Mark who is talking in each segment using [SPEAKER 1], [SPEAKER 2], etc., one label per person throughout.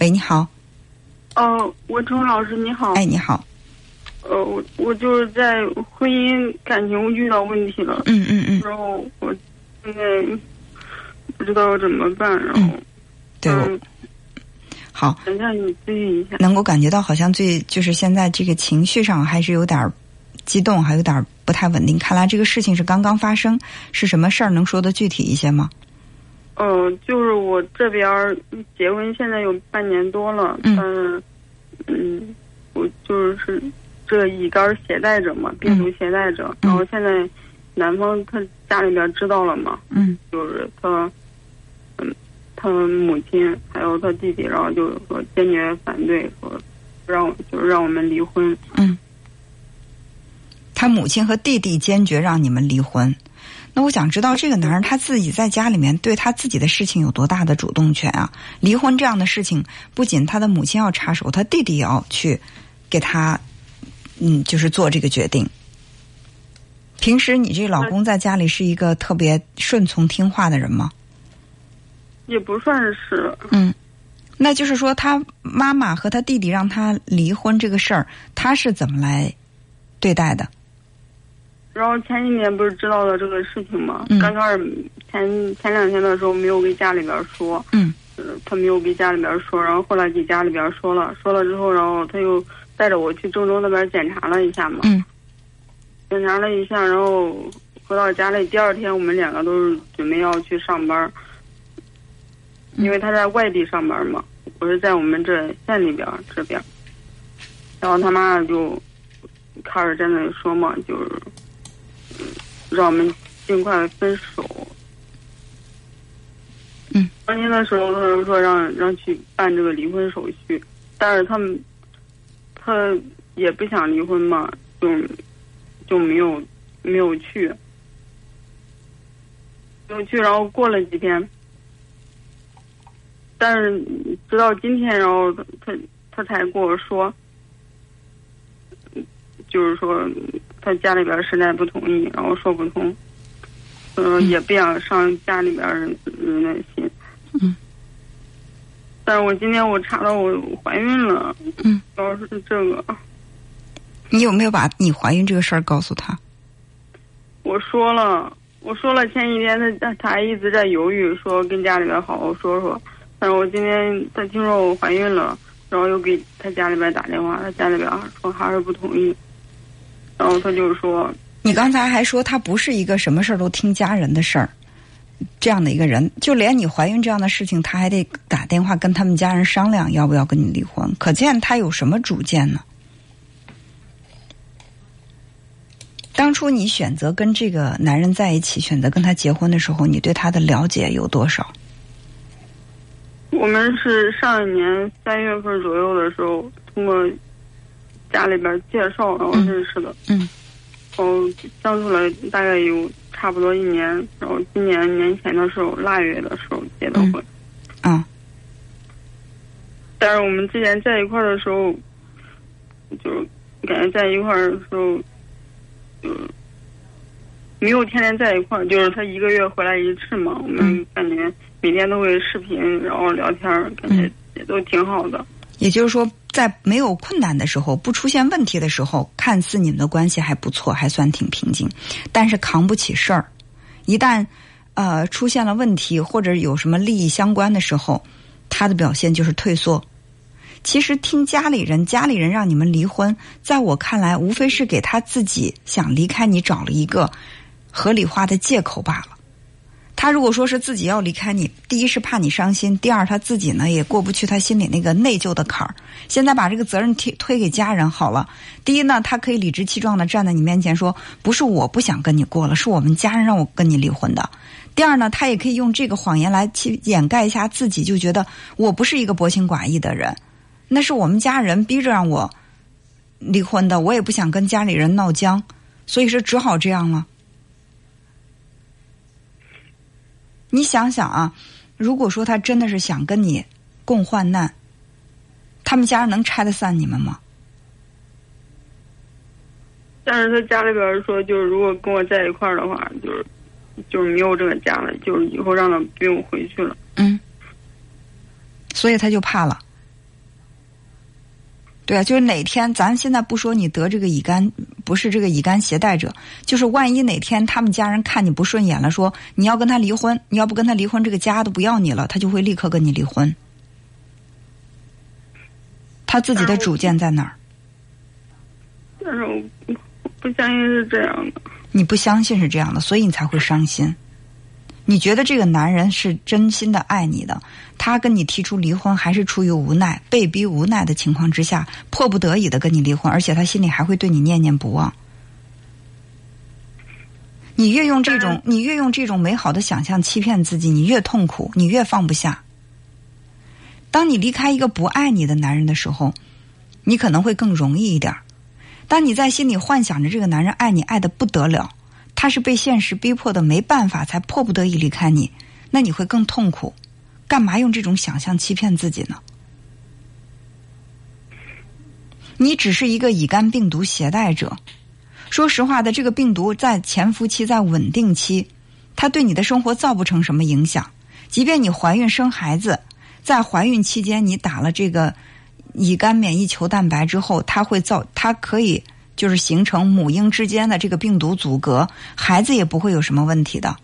[SPEAKER 1] 喂，你好。
[SPEAKER 2] 哦，文成老师你好。
[SPEAKER 1] 哎，你好。
[SPEAKER 2] 呃，我我就是在婚姻感情遇到问题了。
[SPEAKER 1] 嗯嗯嗯。
[SPEAKER 2] 然后我现在不知道怎么办，然后
[SPEAKER 1] 对。
[SPEAKER 2] 嗯。
[SPEAKER 1] 好。
[SPEAKER 2] 想向你咨询一下。
[SPEAKER 1] 能够感觉到好像最就是现在这个情绪上还是有点激动，还有点不太稳定。看来这个事情是刚刚发生，是什么事儿？能说的具体一些吗？
[SPEAKER 2] 嗯，就是我这边结婚现在有半年多了，但是嗯，我就是这乙肝携带者嘛，病毒携带者。然后现在男方他家里边知道了嘛，
[SPEAKER 1] 嗯，
[SPEAKER 2] 就是他，嗯，他母亲还有他弟弟，然后就说坚决反对，说让就是让我们离婚。
[SPEAKER 1] 嗯，他母亲和弟弟坚决让你们离婚。那我想知道，这个男人他自己在家里面对他自己的事情有多大的主动权啊？离婚这样的事情，不仅他的母亲要插手，他弟弟也要去给他，嗯，就是做这个决定。平时你这老公在家里是一个特别顺从听话的人吗？
[SPEAKER 2] 也不算是。
[SPEAKER 1] 嗯，那就是说，他妈妈和他弟弟让他离婚这个事儿，他是怎么来对待的？
[SPEAKER 2] 然后前几年不是知道了这个事情吗？刚开始前前两天的时候没有给家里边说，
[SPEAKER 1] 嗯，
[SPEAKER 2] 他没有给家里边说，然后后来给家里边说了，说了之后，然后他又带着我去郑州那边检查了一下嘛，
[SPEAKER 1] 嗯，
[SPEAKER 2] 检查了一下，然后回到家里，第二天我们两个都是准备要去上班，因为他在外地上班嘛，我是在我们这县里边这边，然后他妈就开始在那说嘛，就是。让我们尽快分手。
[SPEAKER 1] 嗯，
[SPEAKER 2] 当天的时候，他就说让让去办这个离婚手续，但是他们他也不想离婚嘛，就就没有没有去，没有去。然后过了几天，但是直到今天，然后他他他才跟我说，就是说。他家里边实在不同意，然后说不通，嗯，也不想伤家里边人的心。
[SPEAKER 1] 嗯。
[SPEAKER 2] 但是我今天我查到我怀孕了。
[SPEAKER 1] 嗯。
[SPEAKER 2] 主要是这个。
[SPEAKER 1] 你有没有把你怀孕这个事儿告诉他？
[SPEAKER 2] 我说了，我说了，前几天他他还一直在犹豫，说跟家里边好好说说。但是我今天他听说我怀孕了，然后又给他家里边打电话，他家里边说还是不同意。然后他就说：“
[SPEAKER 1] 你刚才还说他不是一个什么事儿都听家人的事儿，这样的一个人，就连你怀孕这样的事情，他还得打电话跟他们家人商量要不要跟你离婚。可见他有什么主见呢？当初你选择跟这个男人在一起，选择跟他结婚的时候，你对他的了解有多少？
[SPEAKER 2] 我们是上一年三月份左右的时候通过。”家里边介绍，然后认识的，
[SPEAKER 1] 嗯，
[SPEAKER 2] 然后相处了大概有差不多一年，然后今年年前的时候腊月的时候结的婚，
[SPEAKER 1] 啊，
[SPEAKER 2] 但是我们之前在一块儿的时候，就感觉在一块儿的时候，就没有天天在一块儿，就是他一个月回来一次嘛，我们感觉每天都会视频，然后聊天，感觉也都挺好的。
[SPEAKER 1] 也就是说。在没有困难的时候，不出现问题的时候，看似你们的关系还不错，还算挺平静。但是扛不起事儿，一旦呃出现了问题或者有什么利益相关的时候，他的表现就是退缩。其实听家里人，家里人让你们离婚，在我看来，无非是给他自己想离开你找了一个合理化的借口罢了。他如果说是自己要离开你，第一是怕你伤心，第二他自己呢也过不去他心里那个内疚的坎儿。现在把这个责任推推给家人好了。第一呢，他可以理直气壮的站在你面前说：“不是我不想跟你过了，是我们家人让我跟你离婚的。”第二呢，他也可以用这个谎言来去掩盖一下自己，就觉得我不是一个薄情寡义的人，那是我们家人逼着让我离婚的，我也不想跟家里人闹僵，所以说只好这样了。你想想啊，如果说他真的是想跟你共患难，他们家人能拆得散你们吗？
[SPEAKER 2] 但是他家里边说，就是如果跟我在一块儿的话，就是就是没有这个家了，就是以后让他不用回去了。
[SPEAKER 1] 嗯，所以他就怕了，对啊，就是哪天咱现在不说你得这个乙肝，不是这个乙肝携带者，就是万一哪天他们家人看你不顺眼了，说你要跟他离婚，你要不跟他离婚，这个家都不要你了，他就会立刻跟你离婚。他自己的主见在哪儿？
[SPEAKER 2] 但是我不相信是这样的。
[SPEAKER 1] 你不相信是这样的，所以你才会伤心。你觉得这个男人是真心的爱你的，他跟你提出离婚还是出于无奈、被逼无奈的情况之下，迫不得已的跟你离婚，而且他心里还会对你念念不忘。你越用这种，你越用这种美好的想象欺骗自己，你越痛苦，你越放不下。当你离开一个不爱你的男人的时候，你可能会更容易一点。当你在心里幻想着这个男人爱你爱的不得了。他是被现实逼迫的，没办法才迫不得已离开你，那你会更痛苦。干嘛用这种想象欺骗自己呢？你只是一个乙肝病毒携带者。说实话的，这个病毒在潜伏期、在稳定期，它对你的生活造不成什么影响。即便你怀孕生孩子，在怀孕期间你打了这个乙肝免疫球蛋白之后，它会造，它可以。就是形成母婴之间的这个病毒阻隔，孩子也不会有什么问题的。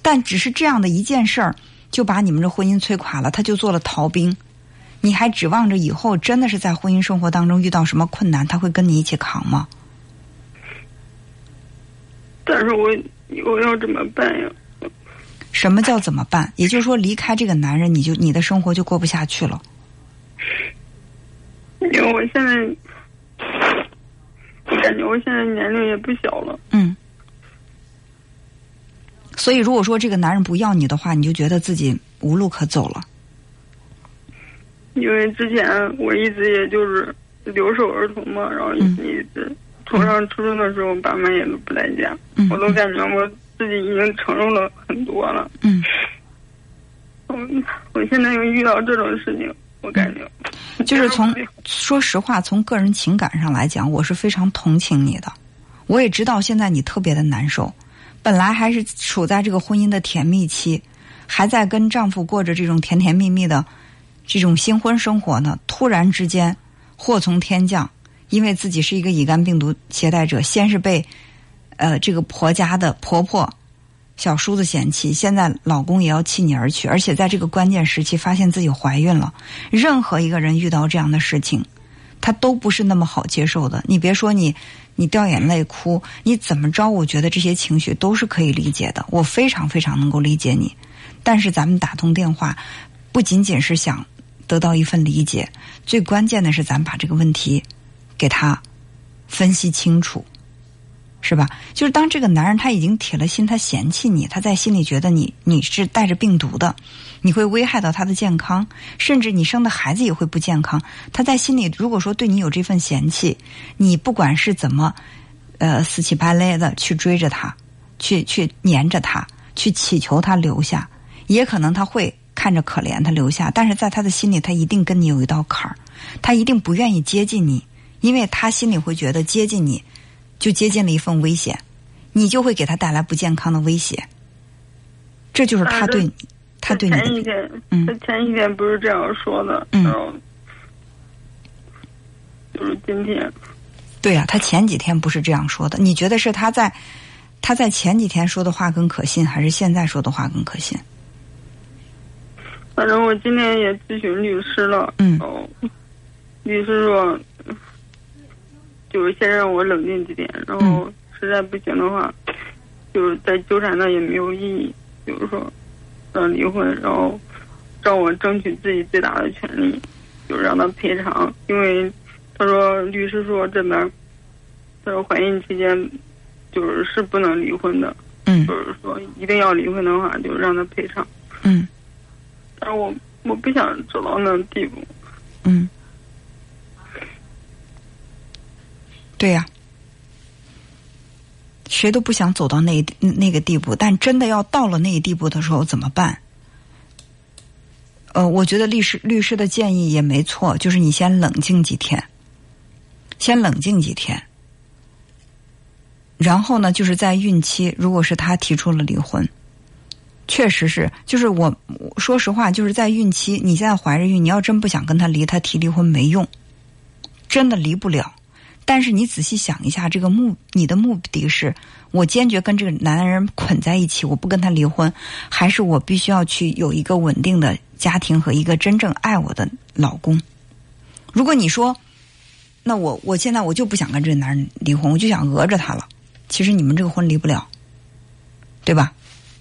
[SPEAKER 1] 但只是这样的一件事儿，就把你们这婚姻摧垮了。他就做了逃兵，你还指望着以后真的是在婚姻生活当中遇到什么困难，他会跟你一起扛吗？
[SPEAKER 2] 但是我我要怎么办呀？
[SPEAKER 1] 什么叫怎么办？也就是说，离开这个男人，你就你的生活就过不下去了。
[SPEAKER 2] 因为我现在。感觉我现在年龄也不小了。
[SPEAKER 1] 嗯。所以，如果说这个男人不要你的话，你就觉得自己无路可走了。
[SPEAKER 2] 因为之前我一直也就是留守儿童嘛，然后一直从上初中的时候，爸妈也都不在家，我都感觉我自己已经承受了很多了。
[SPEAKER 1] 嗯。
[SPEAKER 2] 我我现在又遇到这种事情。我感觉，
[SPEAKER 1] 就是从说实话，从个人情感上来讲，我是非常同情你的。我也知道现在你特别的难受，本来还是处在这个婚姻的甜蜜期，还在跟丈夫过着这种甜甜蜜蜜的这种新婚生活呢。突然之间，祸从天降，因为自己是一个乙肝病毒携带者，先是被呃这个婆家的婆婆。小叔子嫌弃，现在老公也要弃你而去，而且在这个关键时期发现自己怀孕了。任何一个人遇到这样的事情，他都不是那么好接受的。你别说你，你掉眼泪哭，你怎么着？我觉得这些情绪都是可以理解的，我非常非常能够理解你。但是咱们打通电话，不仅仅是想得到一份理解，最关键的是咱把这个问题给他分析清楚。是吧？就是当这个男人他已经铁了心，他嫌弃你，他在心里觉得你你是带着病毒的，你会危害到他的健康，甚至你生的孩子也会不健康。他在心里如果说对你有这份嫌弃，你不管是怎么，呃，死乞白赖的去追着他，去去黏着他，去祈求他留下，也可能他会看着可怜他留下，但是在他的心里，他一定跟你有一道坎儿，他一定不愿意接近你，因为他心里会觉得接近你。就接近了一份危险，你就会给他带来不健康的威胁。这就是他对你，他对你的。
[SPEAKER 2] 前一天，嗯，他前几天不是这样说的，然后就是今天。
[SPEAKER 1] 对呀，他前几天不是这样说的。你觉得是他在他在前几天说的话更可信，还是现在说的话更可信？
[SPEAKER 2] 反正我今天也咨询律师了，
[SPEAKER 1] 嗯，
[SPEAKER 2] 律师说。就是先让我冷静几天，然后实在不行的话，就是再纠缠他也没有意义。就是说，让离婚，然后让我争取自己最大的权利，就是让他赔偿。因为他说律师说这边，他说怀孕期间就是是不能离婚的。
[SPEAKER 1] 嗯。
[SPEAKER 2] 就是说一定要离婚的话，就让他赔偿。
[SPEAKER 1] 嗯。
[SPEAKER 2] 但是我我不想走到那地步。
[SPEAKER 1] 嗯。对呀，谁都不想走到那那个地步，但真的要到了那一地步的时候怎么办？呃，我觉得律师律师的建议也没错，就是你先冷静几天，先冷静几天，然后呢，就是在孕期，如果是他提出了离婚，确实是，就是我说实话，就是在孕期，你现在怀着孕，你要真不想跟他离，他提离婚没用。真的离不了。但是你仔细想一下，这个目你的目的是我坚决跟这个男人捆在一起，我不跟他离婚，还是我必须要去有一个稳定的家庭和一个真正爱我的老公？如果你说，那我我现在我就不想跟这个男人离婚，我就想讹着他了。其实你们这个婚离不了，对吧？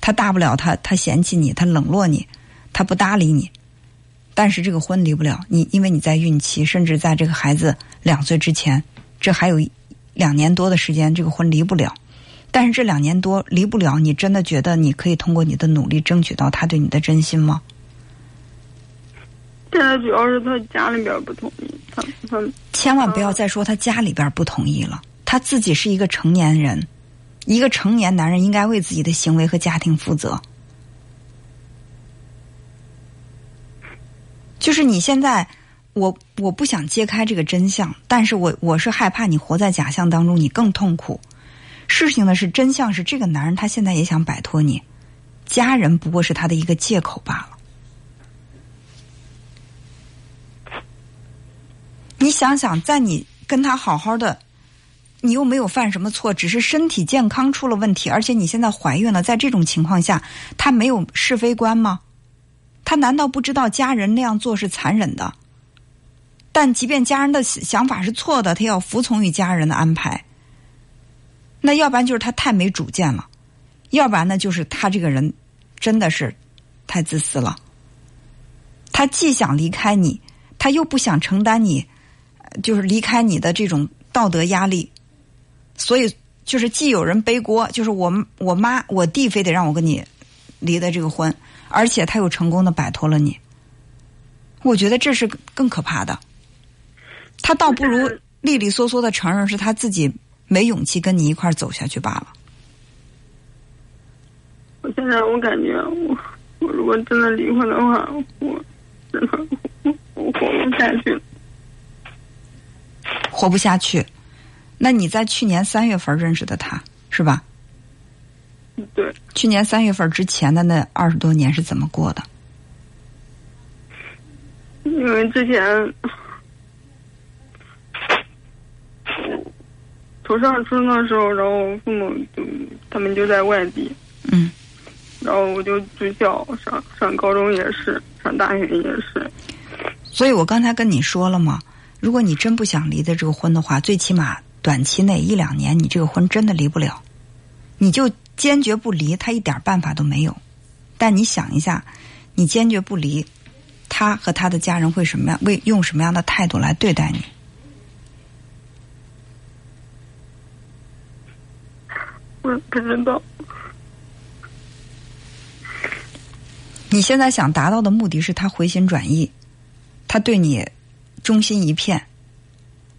[SPEAKER 1] 他大不了他他嫌弃你，他冷落你，他不搭理你。但是这个婚离不了，你因为你在孕期，甚至在这个孩子两岁之前。这还有两年多的时间，这个婚离不了。但是这两年多离不了，你真的觉得你可以通过你的努力争取到他对你的真心吗？
[SPEAKER 2] 现在主要是他家里边不同意，他他
[SPEAKER 1] 千万不要再说他家里边不同意了。他自己是一个成年人，一个成年男人应该为自己的行为和家庭负责。就是你现在。我我不想揭开这个真相，但是我我是害怕你活在假象当中，你更痛苦。事情呢是真相是这个男人他现在也想摆脱你，家人不过是他的一个借口罢了。你想想，在你跟他好好的，你又没有犯什么错，只是身体健康出了问题，而且你现在怀孕了，在这种情况下，他没有是非观吗？他难道不知道家人那样做是残忍的？但即便家人的想法是错的，他要服从于家人的安排。那要不然就是他太没主见了，要不然呢就是他这个人真的是太自私了。他既想离开你，他又不想承担你，就是离开你的这种道德压力。所以就是既有人背锅，就是我我妈我弟非得让我跟你离的这个婚，而且他又成功的摆脱了你。我觉得这是更可怕的。他倒不如利利索索的承认是他自己没勇气跟你一块走下去罢了。
[SPEAKER 2] 我现在我感觉我我如果真的离婚的话，我真的我活不下去。
[SPEAKER 1] 活不下去？那你在去年三月份认识的他是吧？
[SPEAKER 2] 对。
[SPEAKER 1] 去年三月份之前的那二十多年是怎么过的？
[SPEAKER 2] 因为之前。我上初中的时候，然后父母就他们就在外地，
[SPEAKER 1] 嗯，
[SPEAKER 2] 然后我就住校，上上高中也是，上大学也是。
[SPEAKER 1] 所以我刚才跟你说了嘛，如果你真不想离的这个婚的话，最起码短期内一两年，你这个婚真的离不了，你就坚决不离，他一点办法都没有。但你想一下，你坚决不离，他和他的家人会什么样？为用什么样的态度来对待你？
[SPEAKER 2] 不知道。
[SPEAKER 1] 你现在想达到的目的是他回心转意，他对你忠心一片，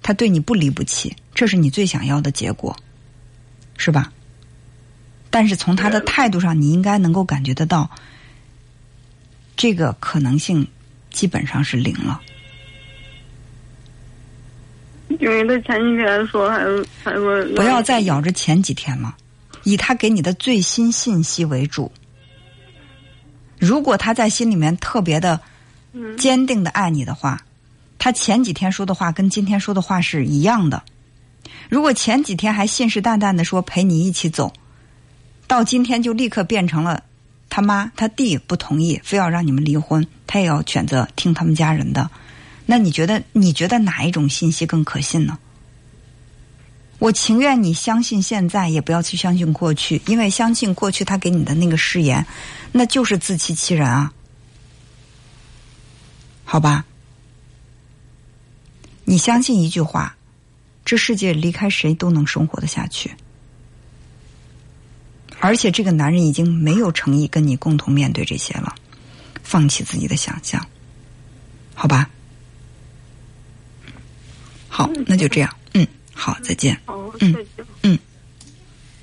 [SPEAKER 1] 他对你不离不弃，这是你最想要的结果，是吧？但是从他的态度上，你应该能够感觉得到，这个可能性基本上是零了。
[SPEAKER 2] 因为他前几天说，还还说
[SPEAKER 1] 不要再咬着前几天了。以他给你的最新信息为主。如果他在心里面特别的坚定的爱你的话，他前几天说的话跟今天说的话是一样的。如果前几天还信誓旦旦的说陪你一起走，到今天就立刻变成了他妈他弟不同意，非要让你们离婚，他也要选择听他们家人的。那你觉得你觉得哪一种信息更可信呢？我情愿你相信现在，也不要去相信过去，因为相信过去他给你的那个誓言，那就是自欺欺人啊。好吧，你相信一句话，这世界离开谁都能生活的下去，而且这个男人已经没有诚意跟你共同面对这些了，放弃自己的想象，好吧？好，那就这样。好再见。
[SPEAKER 2] 嗯嗯。